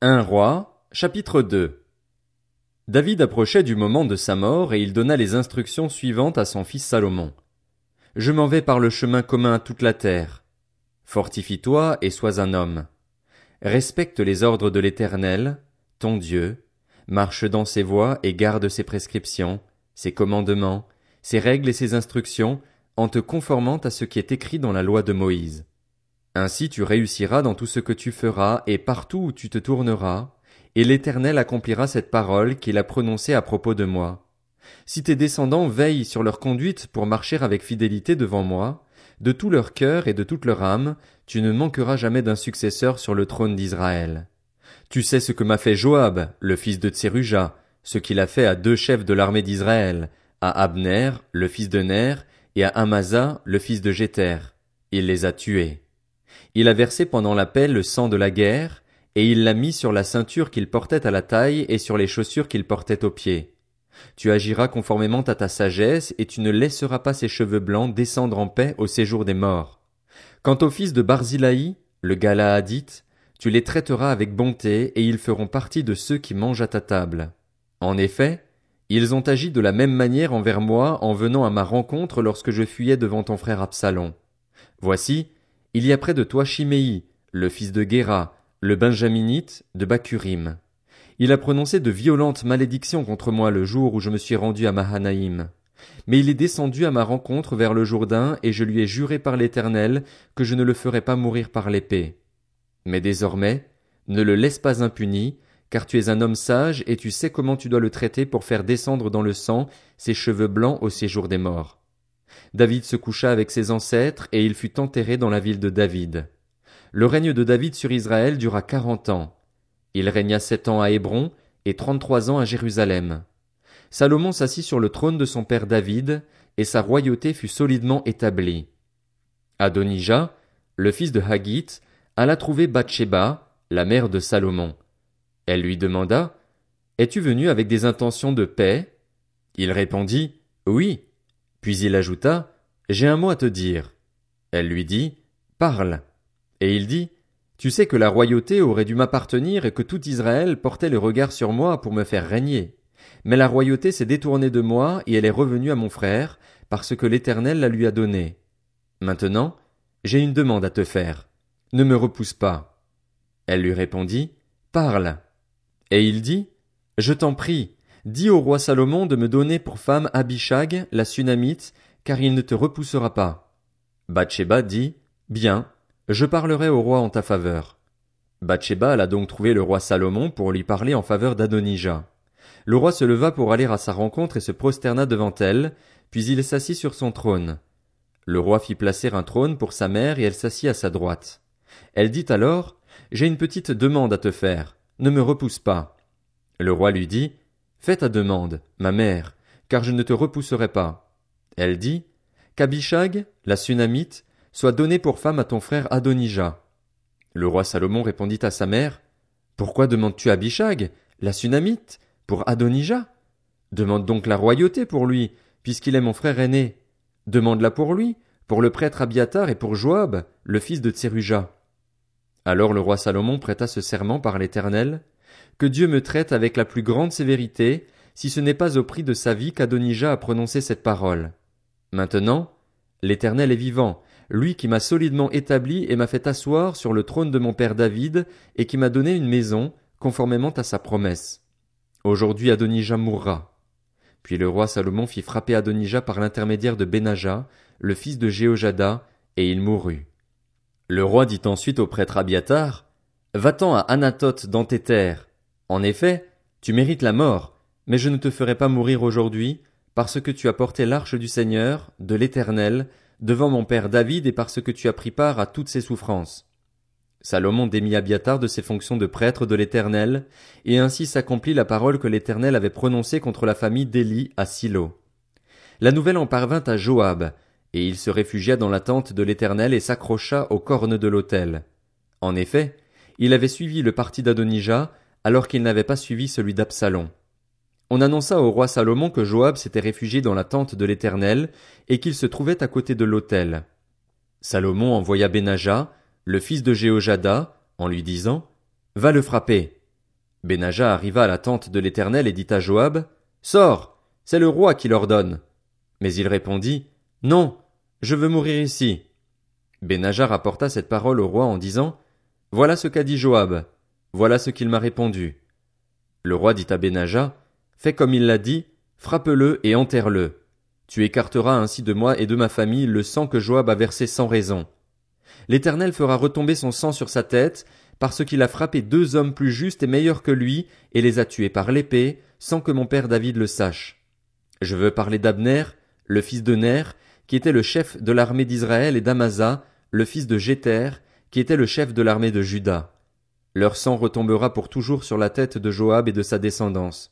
Un roi, chapitre 2 David approchait du moment de sa mort et il donna les instructions suivantes à son fils Salomon. Je m'en vais par le chemin commun à toute la terre. Fortifie-toi et sois un homme. Respecte les ordres de l'Éternel, ton Dieu, marche dans ses voies et garde ses prescriptions, ses commandements, ses règles et ses instructions, en te conformant à ce qui est écrit dans la loi de Moïse. Ainsi tu réussiras dans tout ce que tu feras et partout où tu te tourneras, et l'Éternel accomplira cette parole qu'il a prononcée à propos de moi. Si tes descendants veillent sur leur conduite pour marcher avec fidélité devant moi, de tout leur cœur et de toute leur âme, tu ne manqueras jamais d'un successeur sur le trône d'Israël. Tu sais ce que m'a fait Joab, le fils de Tseruja, ce qu'il a fait à deux chefs de l'armée d'Israël, à Abner, le fils de Ner, et à Amasa, le fils de Jéter. Il les a tués. Il a versé pendant la paix le sang de la guerre, et il l'a mis sur la ceinture qu'il portait à la taille et sur les chaussures qu'il portait aux pieds. Tu agiras conformément à ta sagesse, et tu ne laisseras pas ses cheveux blancs descendre en paix au séjour des morts. Quant au fils de Barzilaï, le Galaadite, tu les traiteras avec bonté, et ils feront partie de ceux qui mangent à ta table. En effet, ils ont agi de la même manière envers moi en venant à ma rencontre lorsque je fuyais devant ton frère Absalom. Voici, il y a près de toi Chiméi, le fils de Guéra, le benjaminite de Bakurim. Il a prononcé de violentes malédictions contre moi le jour où je me suis rendu à Mahanaïm. Mais il est descendu à ma rencontre vers le Jourdain, et je lui ai juré par l'Éternel que je ne le ferai pas mourir par l'épée. Mais désormais, ne le laisse pas impuni, car tu es un homme sage et tu sais comment tu dois le traiter pour faire descendre dans le sang ses cheveux blancs au séjour des morts. David se coucha avec ses ancêtres et il fut enterré dans la ville de David. Le règne de David sur Israël dura quarante ans. Il régna sept ans à Hébron et trente-trois ans à Jérusalem. Salomon s'assit sur le trône de son père David, et sa royauté fut solidement établie. Adonijah, le fils de Haggit, alla trouver Bathsheba, la mère de Salomon. Elle lui demanda, Es-tu venu avec des intentions de paix? Il répondit, Oui. Puis il ajouta, J'ai un mot à te dire. Elle lui dit, Parle. Et il dit, Tu sais que la royauté aurait dû m'appartenir et que tout Israël portait le regard sur moi pour me faire régner. Mais la royauté s'est détournée de moi et elle est revenue à mon frère, parce que l'Éternel la lui a donnée. Maintenant, j'ai une demande à te faire. Ne me repousse pas. Elle lui répondit, Parle. Et il dit, Je t'en prie, dis au roi Salomon de me donner pour femme Abishag, la Sunamite, car il ne te repoussera pas. Bathsheba dit, Bien, je parlerai au roi en ta faveur. Bathsheba alla donc trouver le roi Salomon pour lui parler en faveur d'Adonijah. Le roi se leva pour aller à sa rencontre et se prosterna devant elle, puis il s'assit sur son trône. Le roi fit placer un trône pour sa mère et elle s'assit à sa droite. Elle dit alors, J'ai une petite demande à te faire. Ne me repousse pas. Le roi lui dit, Fais ta demande, ma mère, car je ne te repousserai pas. Elle dit, Qu'Abishag, la Sunamite, soit donnée pour femme à ton frère Adonijah. Le roi Salomon répondit à sa mère, Pourquoi demandes-tu Abishag, la Sunamite, pour Adonijah? Demande donc la royauté pour lui, puisqu'il est mon frère aîné. Demande-la pour lui, pour le prêtre Abiatar et pour Joab, le fils de Tseruja. Alors le roi Salomon prêta ce serment par l'Éternel, que Dieu me traite avec la plus grande sévérité, si ce n'est pas au prix de sa vie qu'Adonijah a prononcé cette parole. Maintenant, l'Éternel est vivant, lui qui m'a solidement établi et m'a fait asseoir sur le trône de mon père David, et qui m'a donné une maison, conformément à sa promesse. Aujourd'hui Adonijah mourra. Puis le roi Salomon fit frapper Adonijah par l'intermédiaire de Benaja, le fils de Jéhojada, et il mourut. Le roi dit ensuite au prêtre Abiatar, Va-t'en à Anatoth dans tes terres. En effet, tu mérites la mort, mais je ne te ferai pas mourir aujourd'hui, parce que tu as porté l'arche du Seigneur, de l'Éternel, devant mon père David et parce que tu as pris part à toutes ses souffrances. Salomon démit Abiatar de ses fonctions de prêtre de l'Éternel, et ainsi s'accomplit la parole que l'Éternel avait prononcée contre la famille d'Élie à Silo. La nouvelle en parvint à Joab, et il se réfugia dans la tente de l'Éternel et s'accrocha aux cornes de l'autel. En effet, il avait suivi le parti d'Adonijah, alors qu'il n'avait pas suivi celui d'Absalom. On annonça au roi Salomon que Joab s'était réfugié dans la tente de l'Éternel, et qu'il se trouvait à côté de l'autel. Salomon envoya Benaja, le fils de Jéhojada, en lui disant, Va le frapper. Benaja arriva à la tente de l'Éternel et dit à Joab, Sors, c'est le roi qui l'ordonne. Mais il répondit, Non, je veux mourir ici. Benaja rapporta cette parole au roi en disant, Voilà ce qu'a dit Joab, voilà ce qu'il m'a répondu. Le roi dit à Benaja, Fais comme il l'a dit, frappe-le et enterre-le. Tu écarteras ainsi de moi et de ma famille le sang que Joab a versé sans raison. L'Éternel fera retomber son sang sur sa tête, parce qu'il a frappé deux hommes plus justes et meilleurs que lui, et les a tués par l'épée, sans que mon père David le sache. Je veux parler d'Abner, le fils de Ner, qui était le chef de l'armée d'Israël, et d'Amasa, le fils de Jéter, qui était le chef de l'armée de Juda. Leur sang retombera pour toujours sur la tête de Joab et de sa descendance.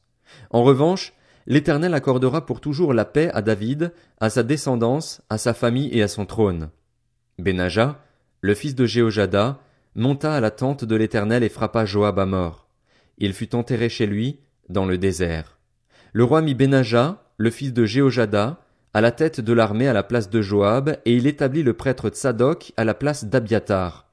En revanche, l'Éternel accordera pour toujours la paix à David, à sa descendance, à sa famille et à son trône. Benaja, le fils de Jéhojada, monta à la tente de l'Éternel et frappa Joab à mort. Il fut enterré chez lui, dans le désert. Le roi mit Benaja, le fils de Jéhojada, à la tête de l'armée à la place de Joab, et il établit le prêtre Tsadok à la place d'Abiatar.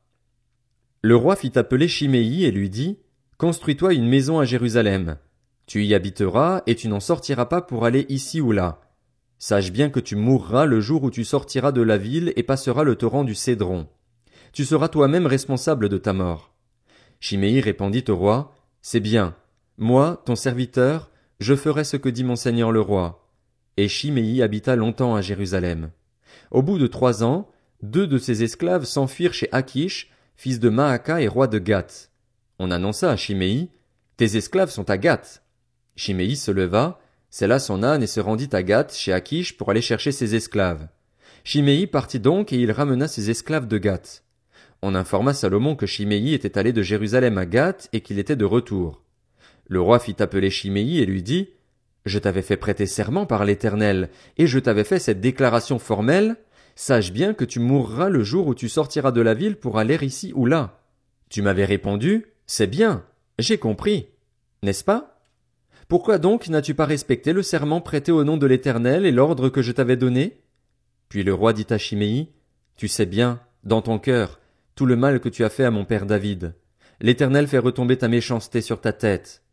Le roi fit appeler Chiméi et lui dit, Construis-toi une maison à Jérusalem. Tu y habiteras, et tu n'en sortiras pas pour aller ici ou là. Sache bien que tu mourras le jour où tu sortiras de la ville et passeras le torrent du Cédron. Tu seras toi-même responsable de ta mort. Chiméi répondit au roi, C'est bien. Moi, ton serviteur, je ferai ce que dit mon seigneur le roi. Et Chiméi habita longtemps à Jérusalem. Au bout de trois ans, deux de ses esclaves s'enfuirent chez Akish, fils de Maaka et roi de Gath. On annonça à Chiméi, Tes esclaves sont à Gath. Chiméi se leva, sella son âne et se rendit à Gath chez Akish pour aller chercher ses esclaves. Chiméi partit donc et il ramena ses esclaves de Gath. On informa Salomon que Chiméi était allé de Jérusalem à Gath et qu'il était de retour. Le roi fit appeler Chiméi et lui dit, je t'avais fait prêter serment par l'Éternel, et je t'avais fait cette déclaration formelle, sache bien que tu mourras le jour où tu sortiras de la ville pour aller ici ou là. Tu m'avais répondu, c'est bien, j'ai compris. N'est-ce pas? Pourquoi donc n'as-tu pas respecté le serment prêté au nom de l'Éternel et l'ordre que je t'avais donné? Puis le roi dit à Chiméi, Tu sais bien, dans ton cœur, tout le mal que tu as fait à mon père David. L'Éternel fait retomber ta méchanceté sur ta tête.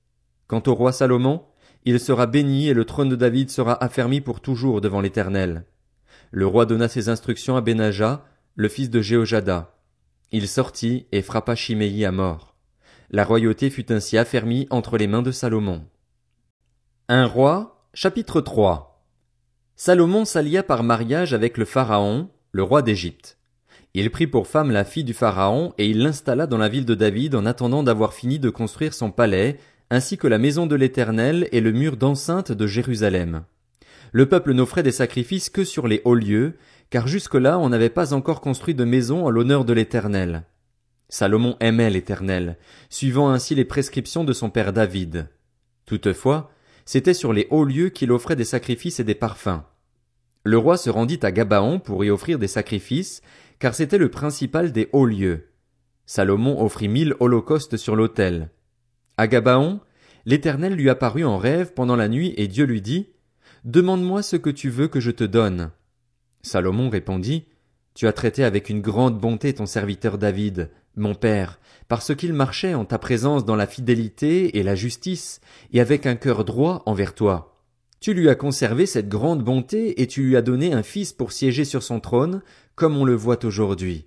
Quant au roi Salomon, il sera béni et le trône de David sera affermi pour toujours devant l'Éternel. Le roi donna ses instructions à Benaja, le fils de Jéhojada. Il sortit et frappa Chiméi à mort. La royauté fut ainsi affermie entre les mains de Salomon. Un roi, chapitre 3 Salomon s'allia par mariage avec le Pharaon, le roi d'Égypte. Il prit pour femme la fille du Pharaon et il l'installa dans la ville de David en attendant d'avoir fini de construire son palais ainsi que la maison de l'Éternel et le mur d'enceinte de Jérusalem. Le peuple n'offrait des sacrifices que sur les hauts lieux, car jusque-là on n'avait pas encore construit de maison en l'honneur de l'Éternel. Salomon aimait l'Éternel, suivant ainsi les prescriptions de son père David. Toutefois, c'était sur les hauts lieux qu'il offrait des sacrifices et des parfums. Le roi se rendit à Gabaon pour y offrir des sacrifices, car c'était le principal des hauts lieux. Salomon offrit mille holocaustes sur l'autel. À Gabaon, l'Éternel lui apparut en rêve pendant la nuit et Dieu lui dit, Demande-moi ce que tu veux que je te donne. Salomon répondit, Tu as traité avec une grande bonté ton serviteur David, mon père, parce qu'il marchait en ta présence dans la fidélité et la justice, et avec un cœur droit envers toi. Tu lui as conservé cette grande bonté et tu lui as donné un fils pour siéger sur son trône, comme on le voit aujourd'hui.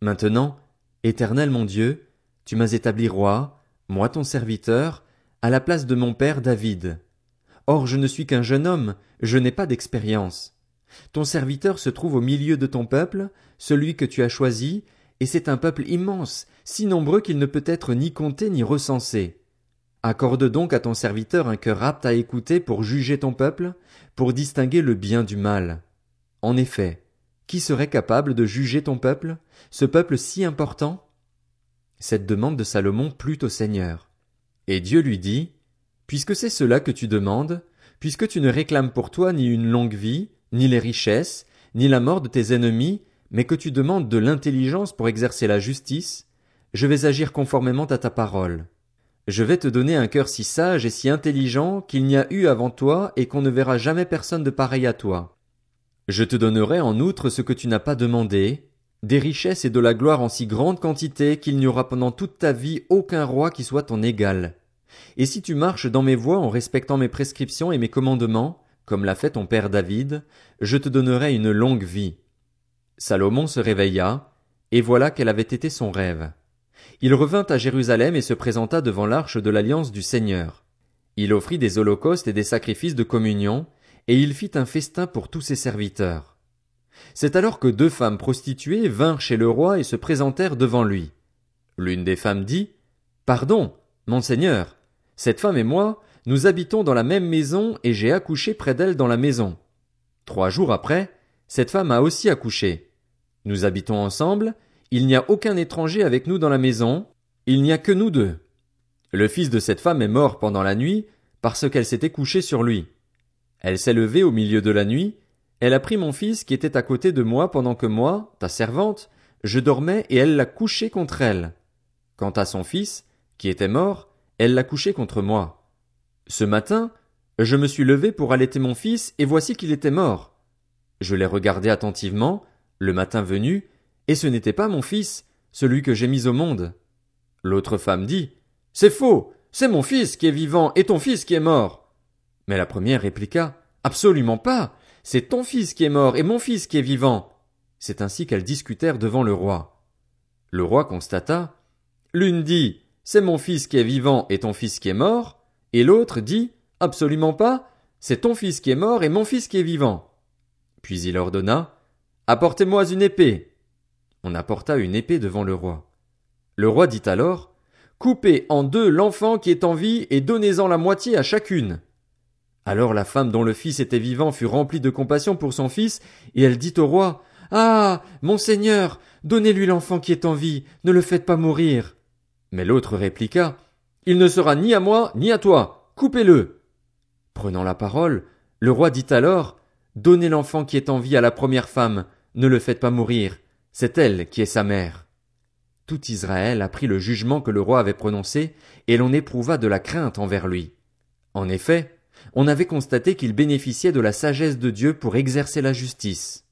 Maintenant, Éternel mon Dieu, tu m'as établi roi, moi ton serviteur, à la place de mon père David. Or je ne suis qu'un jeune homme, je n'ai pas d'expérience. Ton serviteur se trouve au milieu de ton peuple, celui que tu as choisi, et c'est un peuple immense, si nombreux qu'il ne peut être ni compté ni recensé. Accorde donc à ton serviteur un cœur apte à écouter pour juger ton peuple, pour distinguer le bien du mal. En effet, qui serait capable de juger ton peuple, ce peuple si important? Cette demande de Salomon plut au Seigneur. Et Dieu lui dit, Puisque c'est cela que tu demandes, puisque tu ne réclames pour toi ni une longue vie, ni les richesses, ni la mort de tes ennemis, mais que tu demandes de l'intelligence pour exercer la justice, je vais agir conformément à ta parole. Je vais te donner un cœur si sage et si intelligent qu'il n'y a eu avant toi et qu'on ne verra jamais personne de pareil à toi. Je te donnerai en outre ce que tu n'as pas demandé, des richesses et de la gloire en si grande quantité qu'il n'y aura pendant toute ta vie aucun roi qui soit ton égal. Et si tu marches dans mes voies en respectant mes prescriptions et mes commandements, comme l'a fait ton père David, je te donnerai une longue vie. Salomon se réveilla, et voilà quel avait été son rêve. Il revint à Jérusalem et se présenta devant l'arche de l'alliance du Seigneur. Il offrit des holocaustes et des sacrifices de communion, et il fit un festin pour tous ses serviteurs. C'est alors que deux femmes prostituées vinrent chez le roi et se présentèrent devant lui. L'une des femmes dit, Pardon, Monseigneur, cette femme et moi, nous habitons dans la même maison et j'ai accouché près d'elle dans la maison. Trois jours après, cette femme a aussi accouché. Nous habitons ensemble, il n'y a aucun étranger avec nous dans la maison, il n'y a que nous deux. Le fils de cette femme est mort pendant la nuit parce qu'elle s'était couchée sur lui. Elle s'est levée au milieu de la nuit, elle a pris mon fils qui était à côté de moi pendant que moi, ta servante, je dormais et elle l'a couché contre elle. Quant à son fils, qui était mort, elle l'a couché contre moi. Ce matin, je me suis levé pour allaiter mon fils et voici qu'il était mort. Je l'ai regardé attentivement, le matin venu, et ce n'était pas mon fils, celui que j'ai mis au monde. L'autre femme dit, C'est faux, c'est mon fils qui est vivant et ton fils qui est mort. Mais la première répliqua, Absolument pas, c'est ton fils qui est mort et mon fils qui est vivant. C'est ainsi qu'elles discutèrent devant le roi. Le roi constata, L'une dit, C'est mon fils qui est vivant et ton fils qui est mort, et l'autre dit, Absolument pas, c'est ton fils qui est mort et mon fils qui est vivant. Puis il ordonna, Apportez-moi une épée. On apporta une épée devant le roi. Le roi dit alors, Coupez en deux l'enfant qui est en vie et donnez-en la moitié à chacune. Alors la femme dont le fils était vivant fut remplie de compassion pour son fils, et elle dit au roi, Ah. Monseigneur, donnez-lui l'enfant qui est en vie, ne le faites pas mourir. Mais l'autre répliqua, Il ne sera ni à moi, ni à toi, coupez-le. Prenant la parole, le roi dit alors, Donnez l'enfant qui est en vie à la première femme, ne le faites pas mourir, c'est elle qui est sa mère. Tout Israël apprit le jugement que le roi avait prononcé, et l'on éprouva de la crainte envers lui. En effet, on avait constaté qu'il bénéficiait de la sagesse de Dieu pour exercer la justice.